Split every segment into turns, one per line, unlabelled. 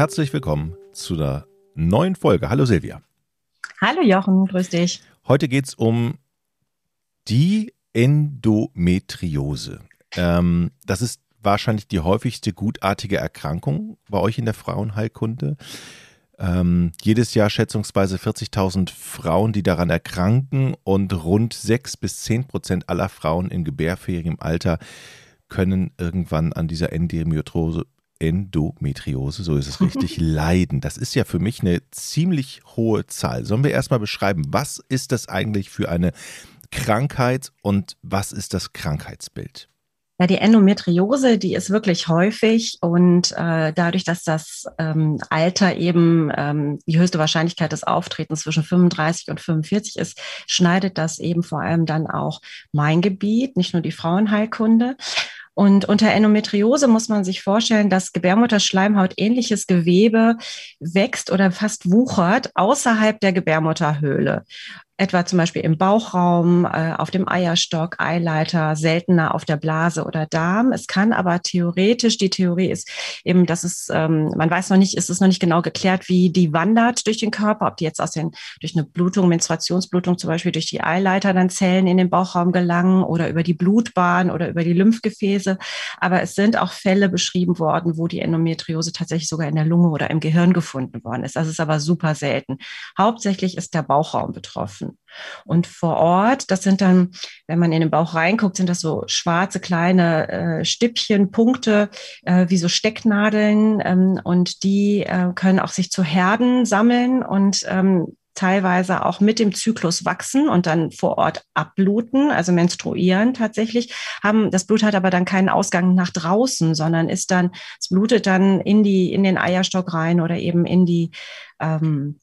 Herzlich willkommen zu der neuen Folge. Hallo Silvia.
Hallo Jochen, grüß dich.
Heute geht es um die Endometriose. Ähm, das ist wahrscheinlich die häufigste gutartige Erkrankung bei euch in der Frauenheilkunde. Ähm, jedes Jahr schätzungsweise 40.000 Frauen, die daran erkranken und rund 6 bis 10 Prozent aller Frauen in gebärfähigem Alter können irgendwann an dieser Endometriose, Endometriose, so ist es richtig, leiden. Das ist ja für mich eine ziemlich hohe Zahl. Sollen wir erstmal beschreiben, was ist das eigentlich für eine Krankheit und was ist das Krankheitsbild?
Ja, die Endometriose, die ist wirklich häufig und äh, dadurch, dass das ähm, Alter eben ähm, die höchste Wahrscheinlichkeit des Auftretens zwischen 35 und 45 ist, schneidet das eben vor allem dann auch mein Gebiet, nicht nur die Frauenheilkunde. Und unter Endometriose muss man sich vorstellen, dass Gebärmutterschleimhaut ähnliches Gewebe wächst oder fast wuchert außerhalb der Gebärmutterhöhle etwa zum Beispiel im Bauchraum, äh, auf dem Eierstock, Eileiter, seltener auf der Blase oder Darm. Es kann aber theoretisch, die Theorie ist eben, dass es, ähm, man weiß noch nicht, ist es noch nicht genau geklärt, wie die wandert durch den Körper, ob die jetzt aus den, durch eine Blutung, Menstruationsblutung zum Beispiel durch die Eileiter dann Zellen in den Bauchraum gelangen oder über die Blutbahn oder über die Lymphgefäße. Aber es sind auch Fälle beschrieben worden, wo die Endometriose tatsächlich sogar in der Lunge oder im Gehirn gefunden worden ist. Das ist aber super selten. Hauptsächlich ist der Bauchraum betroffen. Und vor Ort, das sind dann, wenn man in den Bauch reinguckt, sind das so schwarze kleine äh, Stippchen, Punkte, äh, wie so Stecknadeln. Ähm, und die äh, können auch sich zu Herden sammeln und ähm, teilweise auch mit dem Zyklus wachsen und dann vor Ort abbluten, also menstruieren tatsächlich, haben, das Blut hat aber dann keinen Ausgang nach draußen, sondern ist dann, es blutet dann in die, in den Eierstock rein oder eben in die, ähm,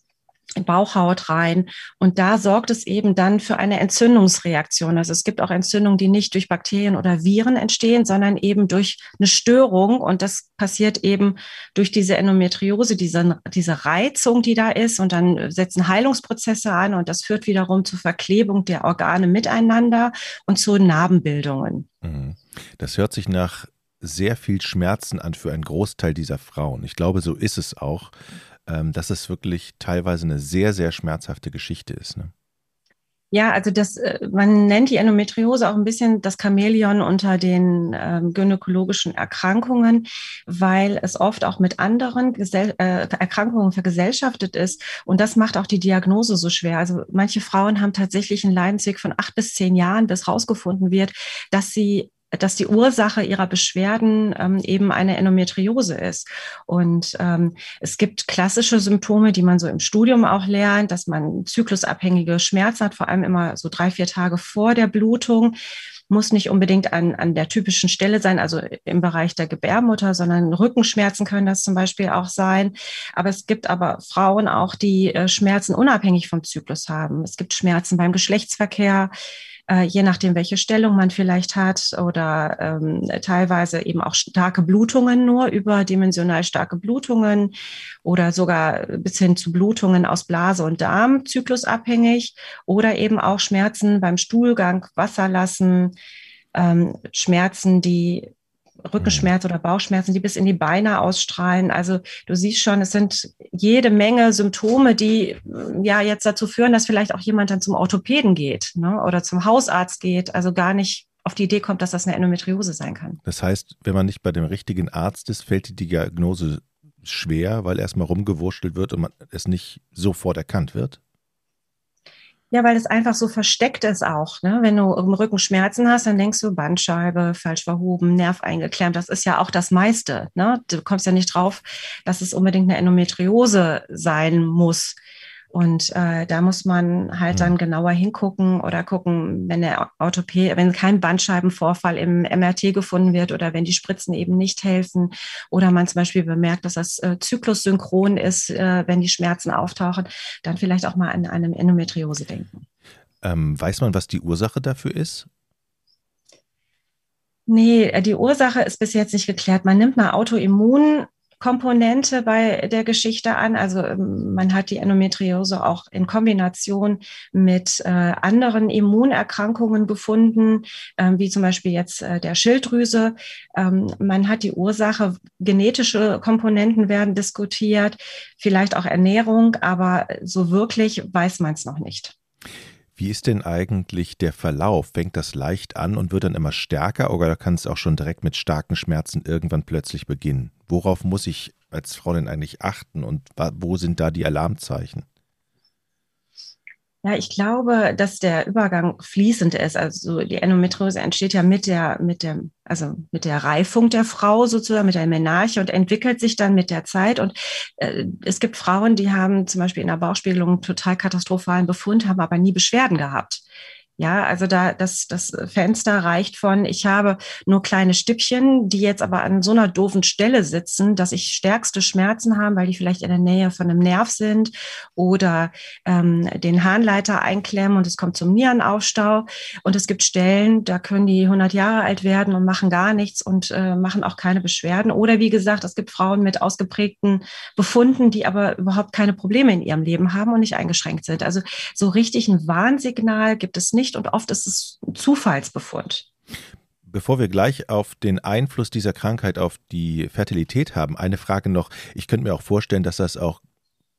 Bauchhaut rein. Und da sorgt es eben dann für eine Entzündungsreaktion. Also es gibt auch Entzündungen, die nicht durch Bakterien oder Viren entstehen, sondern eben durch eine Störung. Und das passiert eben durch diese Endometriose, diese, diese Reizung, die da ist. Und dann setzen Heilungsprozesse an und das führt wiederum zur Verklebung der Organe miteinander und zu Narbenbildungen.
Mhm. Das hört sich nach sehr viel Schmerzen an für einen Großteil dieser Frauen. Ich glaube, so ist es auch ähm, dass es wirklich teilweise eine sehr, sehr schmerzhafte Geschichte ist. Ne?
Ja, also das, äh, man nennt die Endometriose auch ein bisschen das Chamäleon unter den ähm, gynäkologischen Erkrankungen, weil es oft auch mit anderen Gesell äh, Erkrankungen vergesellschaftet ist. Und das macht auch die Diagnose so schwer. Also manche Frauen haben tatsächlich einen Leidensweg von acht bis zehn Jahren, bis rausgefunden wird, dass sie dass die Ursache ihrer Beschwerden ähm, eben eine Endometriose ist. Und ähm, es gibt klassische Symptome, die man so im Studium auch lernt, dass man zyklusabhängige Schmerzen hat, vor allem immer so drei, vier Tage vor der Blutung. Muss nicht unbedingt an, an der typischen Stelle sein, also im Bereich der Gebärmutter, sondern Rückenschmerzen können das zum Beispiel auch sein. Aber es gibt aber Frauen auch, die äh, Schmerzen unabhängig vom Zyklus haben. Es gibt Schmerzen beim Geschlechtsverkehr äh, je nachdem, welche Stellung man vielleicht hat oder ähm, teilweise eben auch starke Blutungen nur, überdimensional starke Blutungen oder sogar bis hin zu Blutungen aus Blase und Darm, zyklusabhängig oder eben auch Schmerzen beim Stuhlgang, Wasser lassen, ähm, Schmerzen, die Rückenschmerz oder Bauchschmerzen, die bis in die Beine ausstrahlen. Also du siehst schon, es sind jede Menge Symptome, die ja jetzt dazu führen, dass vielleicht auch jemand dann zum Orthopäden geht ne, oder zum Hausarzt geht, also gar nicht auf die Idee kommt, dass das eine Endometriose sein kann.
Das heißt, wenn man nicht bei dem richtigen Arzt ist, fällt die Diagnose schwer, weil erstmal rumgewurschtelt wird und man es nicht sofort erkannt wird?
Ja, weil es einfach so versteckt ist auch. Ne? Wenn du im Rücken Schmerzen hast, dann denkst du Bandscheibe, falsch verhoben, Nerv eingeklemmt. Das ist ja auch das meiste. Ne? Du kommst ja nicht drauf, dass es unbedingt eine Endometriose sein muss. Und äh, da muss man halt dann genauer hingucken oder gucken, wenn der Orthopäd, wenn kein Bandscheibenvorfall im MRT gefunden wird oder wenn die Spritzen eben nicht helfen oder man zum Beispiel bemerkt, dass das äh, zyklussynchron ist, äh, wenn die Schmerzen auftauchen, dann vielleicht auch mal an eine Endometriose denken.
Ähm, weiß man, was die Ursache dafür ist?
Nee, die Ursache ist bis jetzt nicht geklärt. Man nimmt eine Autoimmun Komponente bei der Geschichte an. Also ähm, man hat die Endometriose auch in Kombination mit äh, anderen Immunerkrankungen gefunden, äh, wie zum Beispiel jetzt äh, der Schilddrüse. Ähm, man hat die Ursache, genetische Komponenten werden diskutiert, vielleicht auch Ernährung, aber so wirklich weiß man es noch nicht.
Wie ist denn eigentlich der Verlauf? Fängt das leicht an und wird dann immer stärker oder kann es auch schon direkt mit starken Schmerzen irgendwann plötzlich beginnen? Worauf muss ich als Frau denn eigentlich achten und wo sind da die Alarmzeichen?
Ja, ich glaube, dass der Übergang fließend ist. Also die Endometriose entsteht ja mit der, mit der, also mit der Reifung der Frau sozusagen, mit der Menarche und entwickelt sich dann mit der Zeit. Und äh, es gibt Frauen, die haben zum Beispiel in der Bauchspiegelung total katastrophalen Befund, haben aber nie Beschwerden gehabt. Ja, also da das, das Fenster reicht von, ich habe nur kleine Stückchen, die jetzt aber an so einer doofen Stelle sitzen, dass ich stärkste Schmerzen habe, weil die vielleicht in der Nähe von einem Nerv sind oder ähm, den Harnleiter einklemmen und es kommt zum Nierenaufstau. Und es gibt Stellen, da können die 100 Jahre alt werden und machen gar nichts und äh, machen auch keine Beschwerden. Oder wie gesagt, es gibt Frauen mit ausgeprägten Befunden, die aber überhaupt keine Probleme in ihrem Leben haben und nicht eingeschränkt sind. Also so richtig ein Warnsignal gibt es nicht nicht und oft ist es ein Zufallsbefund.
Bevor wir gleich auf den Einfluss dieser Krankheit auf die Fertilität haben, eine Frage noch. Ich könnte mir auch vorstellen, dass das auch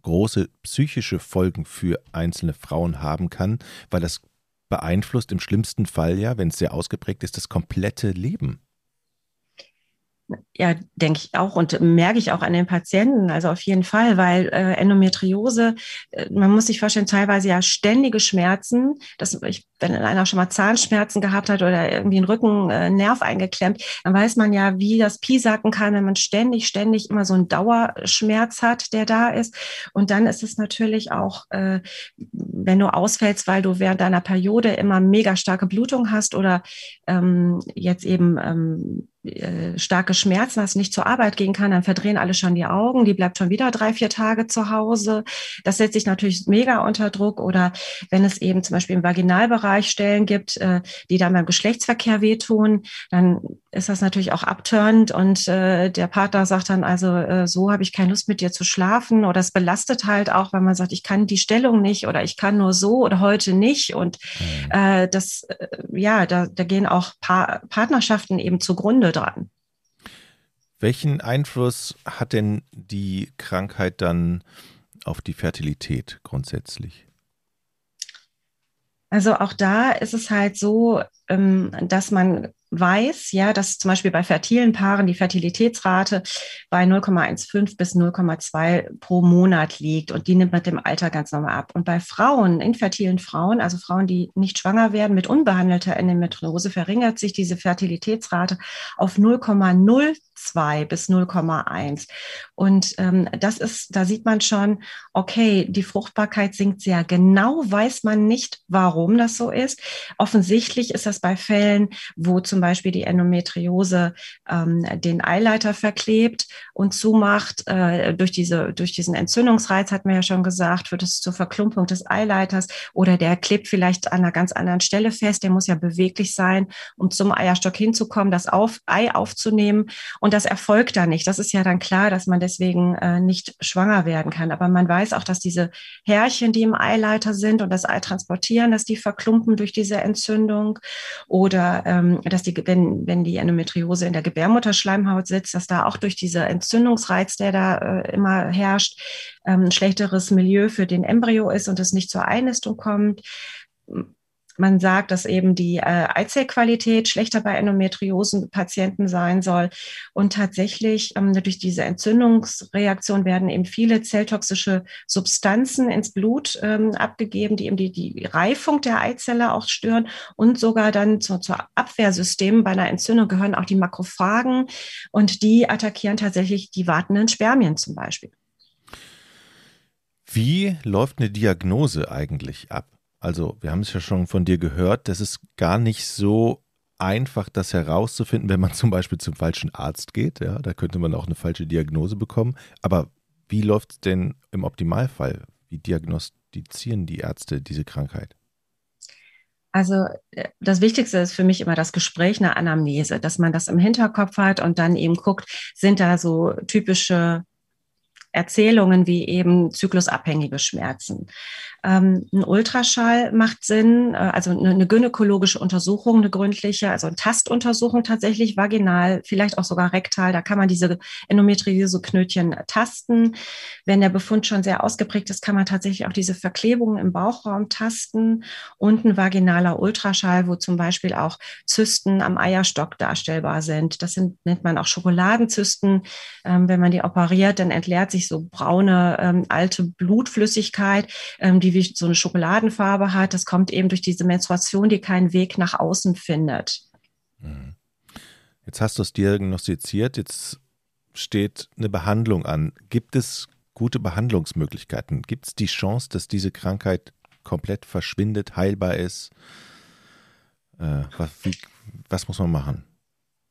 große psychische Folgen für einzelne Frauen haben kann, weil das beeinflusst im schlimmsten Fall ja, wenn es sehr ausgeprägt ist, das komplette Leben.
Ja, denke ich auch und merke ich auch an den Patienten, also auf jeden Fall, weil äh, Endometriose, äh, man muss sich vorstellen, teilweise ja ständige Schmerzen. Das, ich, wenn einer schon mal Zahnschmerzen gehabt hat oder irgendwie einen Rückennerv äh, eingeklemmt, dann weiß man ja, wie das piesacken kann, wenn man ständig, ständig immer so einen Dauerschmerz hat, der da ist. Und dann ist es natürlich auch, äh, wenn du ausfällst, weil du während deiner Periode immer mega starke Blutung hast oder ähm, jetzt eben ähm, äh, starke Schmerzen hast, nicht zur Arbeit gehen kann, dann verdrehen alle schon die Augen, die bleibt schon wieder drei, vier Tage zu Hause. Das setzt sich natürlich mega unter Druck. Oder wenn es eben zum Beispiel im Vaginalbereich Stellen gibt, äh, die dann beim Geschlechtsverkehr wehtun, dann ist das natürlich auch abtörend und äh, der Partner sagt dann also, äh, so habe ich keine Lust mit dir zu schlafen oder es belastet halt auch, weil man sagt, ich kann die Stellung nicht oder ich kann nur so oder heute nicht und mhm. äh, das, äh, ja, da, da gehen auch pa Partnerschaften eben zugrunde dran.
Welchen Einfluss hat denn die Krankheit dann auf die Fertilität grundsätzlich?
Also auch da ist es halt so, ähm, dass man weiß, ja, dass zum Beispiel bei fertilen Paaren die Fertilitätsrate bei 0,15 bis 0,2 pro Monat liegt und die nimmt mit dem Alter ganz normal ab. Und bei Frauen, infertilen Frauen, also Frauen, die nicht schwanger werden mit unbehandelter Endometriose, verringert sich diese Fertilitätsrate auf 0,0 0,2 bis 0,1. Und ähm, das ist, da sieht man schon, okay, die Fruchtbarkeit sinkt sehr. Genau weiß man nicht, warum das so ist. Offensichtlich ist das bei Fällen, wo zum Beispiel die Endometriose ähm, den Eileiter verklebt und zumacht. Äh, durch, diese, durch diesen Entzündungsreiz, hat man ja schon gesagt, wird es zur Verklumpung des Eileiters oder der klebt vielleicht an einer ganz anderen Stelle fest. Der muss ja beweglich sein, um zum Eierstock hinzukommen, das auf, Ei aufzunehmen. Und und das erfolgt da nicht. Das ist ja dann klar, dass man deswegen äh, nicht schwanger werden kann. Aber man weiß auch, dass diese Härchen, die im Eileiter sind und das Ei transportieren, dass die verklumpen durch diese Entzündung oder ähm, dass die, wenn, wenn die Endometriose in der Gebärmutterschleimhaut sitzt, dass da auch durch diese Entzündungsreiz, der da äh, immer herrscht, ähm, ein schlechteres Milieu für den Embryo ist und es nicht zur Einnistung kommt man sagt, dass eben die äh, Eizellqualität schlechter bei Endometriosen-Patienten sein soll. Und tatsächlich ähm, durch diese Entzündungsreaktion werden eben viele zelltoxische Substanzen ins Blut ähm, abgegeben, die eben die, die Reifung der Eizelle auch stören und sogar dann zu, zu Abwehrsystemen bei einer Entzündung gehören auch die Makrophagen und die attackieren tatsächlich die wartenden Spermien zum Beispiel.
Wie läuft eine Diagnose eigentlich ab? Also, wir haben es ja schon von dir gehört, das ist gar nicht so einfach, das herauszufinden, wenn man zum Beispiel zum falschen Arzt geht. Ja, da könnte man auch eine falsche Diagnose bekommen. Aber wie läuft es denn im Optimalfall? Wie diagnostizieren die Ärzte diese Krankheit?
Also äh, das Wichtigste ist für mich immer das Gespräch, eine Anamnese, dass man das im Hinterkopf hat und dann eben guckt, sind da so typische Erzählungen wie eben zyklusabhängige Schmerzen. Ähm, ein Ultraschall macht Sinn, äh, also eine, gynäkologische Untersuchung, eine gründliche, also eine Tastuntersuchung tatsächlich, vaginal, vielleicht auch sogar rektal. Da kann man diese Endometriose-Knötchen tasten. Wenn der Befund schon sehr ausgeprägt ist, kann man tatsächlich auch diese Verklebungen im Bauchraum tasten und ein vaginaler Ultraschall, wo zum Beispiel auch Zysten am Eierstock darstellbar sind. Das sind, nennt man auch Schokoladenzysten. Ähm, wenn man die operiert, dann entleert sich so braune ähm, alte Blutflüssigkeit, die wie so eine Schokoladenfarbe hat. Das kommt eben durch diese Menstruation, die keinen Weg nach außen findet.
Mhm. Jetzt hast du es diagnostiziert, jetzt steht eine Behandlung an. Gibt es gute Behandlungsmöglichkeiten? Gibt es die Chance, dass diese Krankheit komplett verschwindet, heilbar ist? Äh, was, wie, was muss man machen?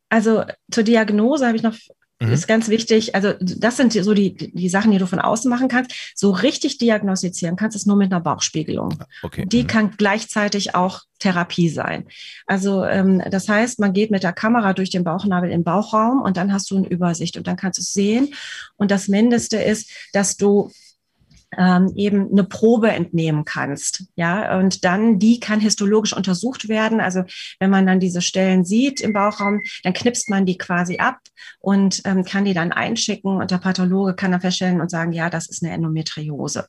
Also zur Diagnose habe ich noch Mhm. Ist ganz wichtig. Also das sind so die, die Sachen, die du von außen machen kannst. So richtig diagnostizieren kannst du es nur mit einer Bauchspiegelung. Ah, okay. Die mhm. kann gleichzeitig auch Therapie sein. Also ähm, das heißt, man geht mit der Kamera durch den Bauchnabel im Bauchraum und dann hast du eine Übersicht und dann kannst du es sehen. Und das Mindeste ist, dass du ähm, eben eine Probe entnehmen kannst. Ja, und dann die kann histologisch untersucht werden. Also wenn man dann diese Stellen sieht im Bauchraum, dann knipst man die quasi ab und ähm, kann die dann einschicken und der Pathologe kann dann feststellen und sagen, ja, das ist eine Endometriose.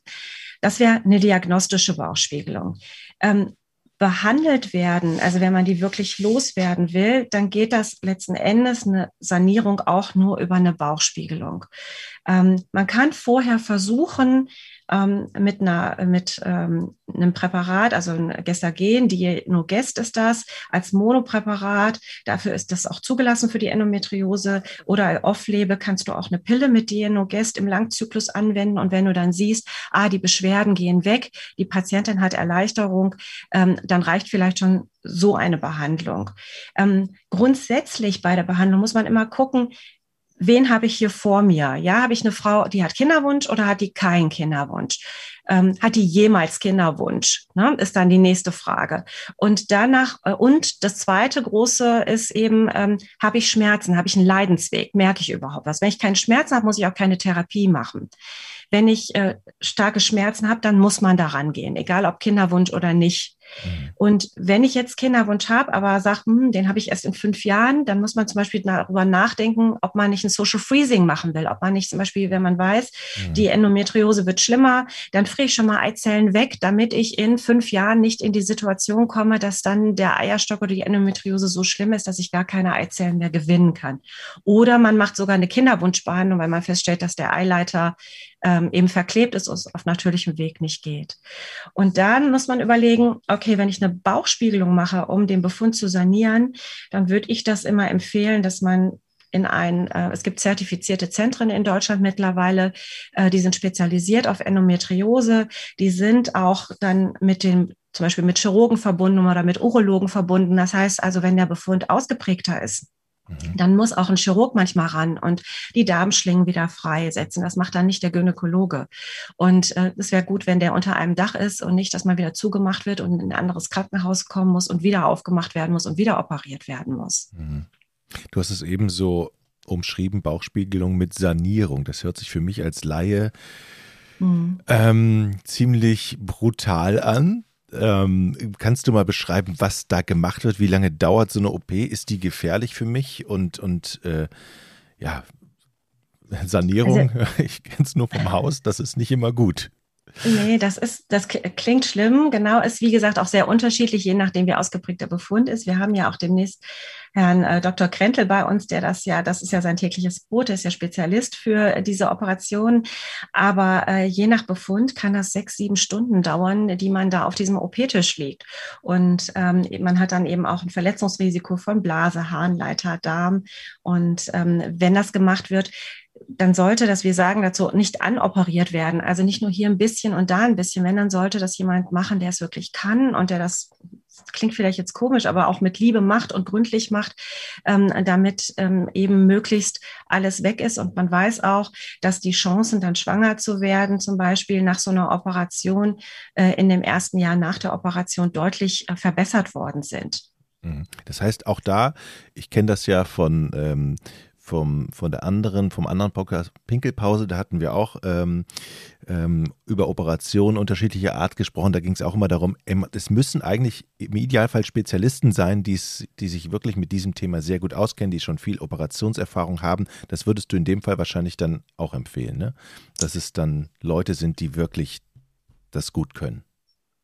Das wäre eine diagnostische Bauchspiegelung. Ähm, behandelt werden, also wenn man die wirklich loswerden will, dann geht das letzten Endes eine Sanierung auch nur über eine Bauchspiegelung. Ähm, man kann vorher versuchen, ähm, mit, einer, mit ähm, einem Präparat, also ein Gestagen, Dienogest ist das, als Monopräparat. Dafür ist das auch zugelassen für die Endometriose. Oder off-label kannst du auch eine Pille mit Dienogest im Langzyklus anwenden. Und wenn du dann siehst, ah, die Beschwerden gehen weg, die Patientin hat Erleichterung, ähm, dann reicht vielleicht schon so eine Behandlung. Ähm, grundsätzlich bei der Behandlung muss man immer gucken, wen habe ich hier vor mir? Ja, habe ich eine Frau, die hat Kinderwunsch oder hat die keinen Kinderwunsch? Ähm, hat die jemals Kinderwunsch? Ne? Ist dann die nächste Frage. Und danach, äh, und das zweite große ist eben, ähm, habe ich Schmerzen? Habe ich einen Leidensweg? Merke ich überhaupt was? Wenn ich keinen Schmerzen habe, muss ich auch keine Therapie machen. Wenn ich äh, starke Schmerzen habe, dann muss man daran gehen, egal ob Kinderwunsch oder nicht. Mhm. Und wenn ich jetzt Kinderwunsch habe, aber sage, hm, den habe ich erst in fünf Jahren, dann muss man zum Beispiel darüber nachdenken, ob man nicht ein Social Freezing machen will. Ob man nicht zum Beispiel, wenn man weiß, mhm. die Endometriose wird schlimmer, dann friere ich schon mal Eizellen weg, damit ich in fünf Jahren nicht in die Situation komme, dass dann der Eierstock oder die Endometriose so schlimm ist, dass ich gar keine Eizellen mehr gewinnen kann. Oder man macht sogar eine Kinderwunschbehandlung, weil man feststellt, dass der Eileiter ähm, eben verklebt ist und es auf natürlichem Weg nicht geht. Und dann muss man überlegen, okay, wenn ich eine Bauchspiegelung mache, um den Befund zu sanieren, dann würde ich das immer empfehlen, dass man in ein, äh, es gibt zertifizierte Zentren in Deutschland mittlerweile, äh, die sind spezialisiert auf Endometriose, die sind auch dann mit dem zum Beispiel mit Chirurgen verbunden oder mit Urologen verbunden. Das heißt also, wenn der Befund ausgeprägter ist. Dann muss auch ein Chirurg manchmal ran und die Darmschlingen wieder freisetzen. Das macht dann nicht der Gynäkologe. Und äh, es wäre gut, wenn der unter einem Dach ist und nicht, dass man wieder zugemacht wird und in ein anderes Krankenhaus kommen muss und wieder aufgemacht werden muss und wieder operiert werden muss.
Mhm. Du hast es eben so umschrieben, Bauchspiegelung mit Sanierung. Das hört sich für mich als Laie mhm. ähm, ziemlich brutal an. Ähm, kannst du mal beschreiben, was da gemacht wird? Wie lange dauert so eine OP? Ist die gefährlich für mich? Und, und äh, ja, Sanierung, also, ich kenne es nur vom Haus, das ist nicht immer gut.
Nee, das ist, das klingt schlimm. Genau, ist wie gesagt auch sehr unterschiedlich, je nachdem, wie ausgeprägt der Befund ist. Wir haben ja auch demnächst Herrn äh, Dr. Krentel bei uns, der das ja, das ist ja sein tägliches Brot, der ist ja Spezialist für diese Operation. Aber äh, je nach Befund kann das sechs, sieben Stunden dauern, die man da auf diesem OP-Tisch liegt. Und ähm, man hat dann eben auch ein Verletzungsrisiko von Blase, Harnleiter, Darm. Und ähm, wenn das gemacht wird, dann sollte das, wir sagen dazu, nicht anoperiert werden. Also nicht nur hier ein bisschen und da ein bisschen. Wenn, dann sollte das jemand machen, der es wirklich kann und der das macht, klingt vielleicht jetzt komisch, aber auch mit Liebe macht und gründlich macht, ähm, damit ähm, eben möglichst alles weg ist. Und man weiß auch, dass die Chancen, dann schwanger zu werden, zum Beispiel nach so einer Operation äh, in dem ersten Jahr nach der Operation deutlich äh, verbessert worden sind.
Mhm. Das heißt, auch da, ich kenne das ja von ähm, vom, von der anderen, vom anderen Podcast Pinkelpause, da hatten wir auch ähm, ähm, über Operationen unterschiedlicher Art gesprochen. Da ging es auch immer darum, es müssen eigentlich im Idealfall Spezialisten sein, die sich wirklich mit diesem Thema sehr gut auskennen, die schon viel Operationserfahrung haben. Das würdest du in dem Fall wahrscheinlich dann auch empfehlen, ne? dass es dann Leute sind, die wirklich das gut können.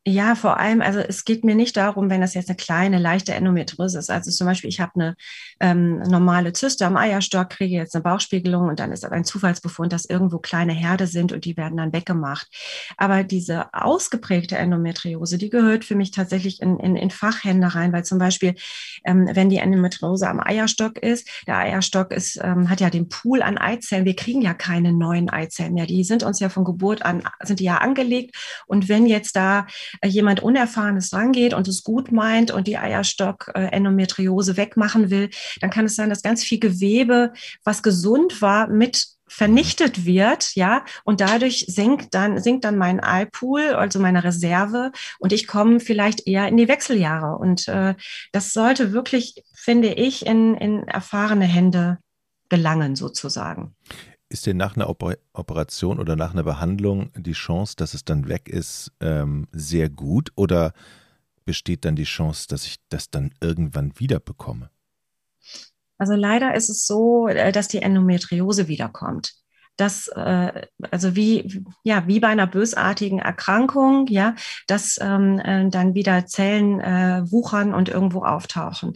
Ja, vor allem, also es geht mir nicht darum, wenn das jetzt eine kleine, leichte Endometriose ist. Also zum Beispiel, ich habe eine ähm, normale Zyste am Eierstock, kriege jetzt eine Bauchspiegelung und dann ist ein Zufallsbefund, dass irgendwo kleine Herde sind und die werden dann weggemacht. Aber diese ausgeprägte Endometriose, die gehört für mich tatsächlich in, in, in Fachhände rein, weil zum Beispiel, ähm, wenn die Endometriose am Eierstock ist, der Eierstock ist, ähm, hat ja den Pool an Eizellen. Wir kriegen ja keine neuen Eizellen mehr. Die sind uns ja von Geburt an, sind die ja angelegt. Und wenn jetzt da jemand Unerfahrenes rangeht und es gut meint und die Eierstock-Endometriose wegmachen will, dann kann es sein, dass ganz viel Gewebe, was gesund war, mit vernichtet wird, ja, und dadurch sinkt dann, sinkt dann mein Eipool, also meine Reserve, und ich komme vielleicht eher in die Wechseljahre. Und äh, das sollte wirklich, finde ich, in, in erfahrene Hände gelangen, sozusagen.
Ist denn nach einer Operation oder nach einer Behandlung die Chance, dass es dann weg ist, ähm, sehr gut oder besteht dann die Chance, dass ich das dann irgendwann wieder bekomme?
Also leider ist es so, äh, dass die Endometriose wiederkommt dass äh, also wie ja wie bei einer bösartigen Erkrankung ja dass ähm, äh, dann wieder Zellen äh, wuchern und irgendwo auftauchen.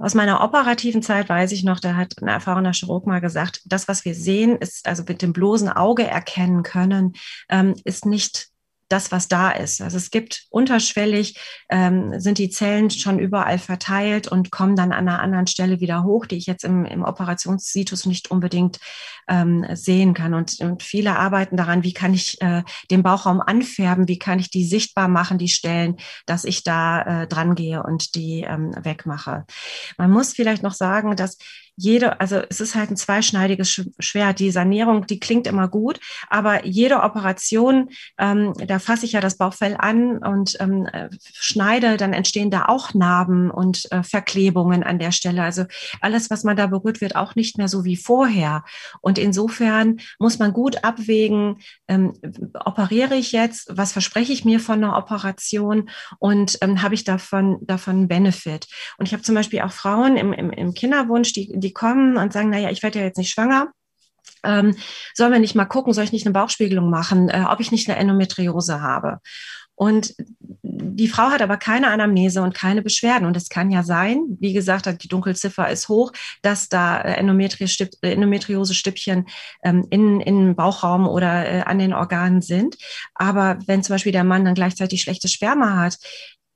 Aus meiner operativen Zeit weiß ich noch, da hat ein erfahrener Chirurg mal gesagt, das was wir sehen ist also mit dem bloßen Auge erkennen können, ähm, ist nicht das, was da ist. Also es gibt unterschwellig, ähm, sind die Zellen schon überall verteilt und kommen dann an einer anderen Stelle wieder hoch, die ich jetzt im, im Operationssitus nicht unbedingt ähm, sehen kann. Und, und viele arbeiten daran, wie kann ich äh, den Bauchraum anfärben, wie kann ich die sichtbar machen, die Stellen, dass ich da äh, dran gehe und die ähm, wegmache. Man muss vielleicht noch sagen, dass jede, also es ist halt ein zweischneidiges Schwert. Die Sanierung, die klingt immer gut, aber jede Operation, ähm, da fasse ich ja das Bauchfell an und ähm, äh, schneide, dann entstehen da auch Narben und äh, Verklebungen an der Stelle. Also alles, was man da berührt, wird auch nicht mehr so wie vorher. Und insofern muss man gut abwägen, ähm, operiere ich jetzt, was verspreche ich mir von einer Operation und ähm, habe ich davon, davon Benefit. Und ich habe zum Beispiel auch Frauen im, im, im Kinderwunsch, die, die die kommen und sagen, naja, ich werde ja jetzt nicht schwanger. Ähm, sollen wir nicht mal gucken, soll ich nicht eine Bauchspiegelung machen, äh, ob ich nicht eine Endometriose habe? Und die Frau hat aber keine Anamnese und keine Beschwerden. Und es kann ja sein, wie gesagt, die Dunkelziffer ist hoch, dass da äh, Endometriose-Stückchen ähm, in, in Bauchraum oder äh, an den Organen sind. Aber wenn zum Beispiel der Mann dann gleichzeitig schlechtes Sperma hat,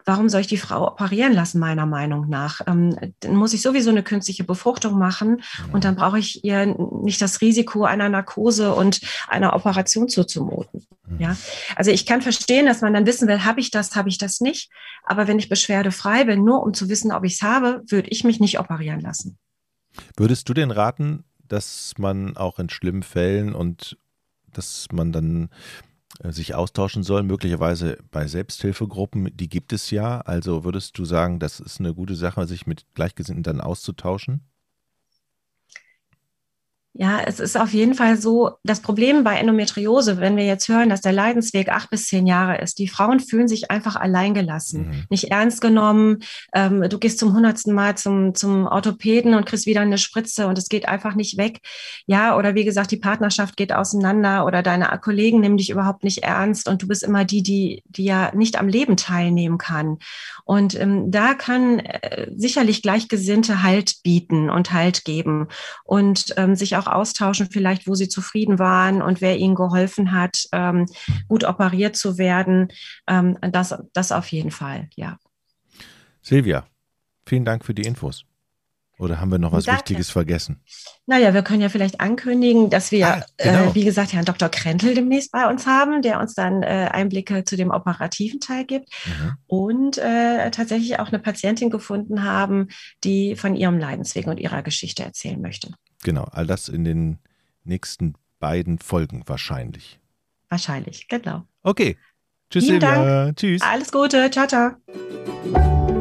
warum soll ich die Frau operieren lassen, meiner Meinung nach? Ähm, dann muss ich sowieso eine künstliche Befruchtung machen und dann brauche ich ihr nicht das Risiko einer Narkose und einer Operation zuzumuten. Mhm. Ja, also ich kann verstehen, dass man dann wissen will, habe ich das, habe ich das nicht. Aber wenn ich beschwerdefrei bin, nur um zu wissen, ob ich es habe, würde ich mich nicht operieren lassen.
Würdest du denn raten, dass man auch in schlimmen Fällen und dass man dann sich austauschen soll, möglicherweise bei Selbsthilfegruppen, die gibt es ja. Also würdest du sagen, das ist eine gute Sache, sich mit Gleichgesinnten dann auszutauschen?
Ja, es ist auf jeden Fall so, das Problem bei Endometriose, wenn wir jetzt hören, dass der Leidensweg acht bis zehn Jahre ist, die Frauen fühlen sich einfach alleingelassen, mhm. nicht ernst genommen. Ähm, du gehst zum hundertsten Mal zum, zum Orthopäden und kriegst wieder eine Spritze und es geht einfach nicht weg. Ja, oder wie gesagt, die Partnerschaft geht auseinander oder deine Kollegen nehmen dich überhaupt nicht ernst und du bist immer die, die, die ja nicht am Leben teilnehmen kann. Und ähm, da kann äh, sicherlich Gleichgesinnte Halt bieten und Halt geben und ähm, sich auch auch austauschen, vielleicht wo sie zufrieden waren und wer ihnen geholfen hat, ähm, gut operiert zu werden. Ähm, das, das auf jeden Fall, ja.
Silvia, vielen Dank für die Infos. Oder haben wir noch was
Danke.
Wichtiges vergessen?
Naja, wir können ja vielleicht ankündigen, dass wir,
Ah, genau.
äh, wie gesagt, Herrn Dr. Krentel demnächst bei uns haben, der uns dann äh, Einblicke zu dem operativen Teil gibt
Mhm.
und äh, tatsächlich auch eine Patientin gefunden haben, die von ihrem Leidensweg und ihrer Geschichte erzählen möchte.
Genau, all das in den nächsten beiden Folgen wahrscheinlich.
Wahrscheinlich, genau.
Okay. Tschüss,
Vielen
Silvia. Tschüss.
Alles Gute, ciao, ciao.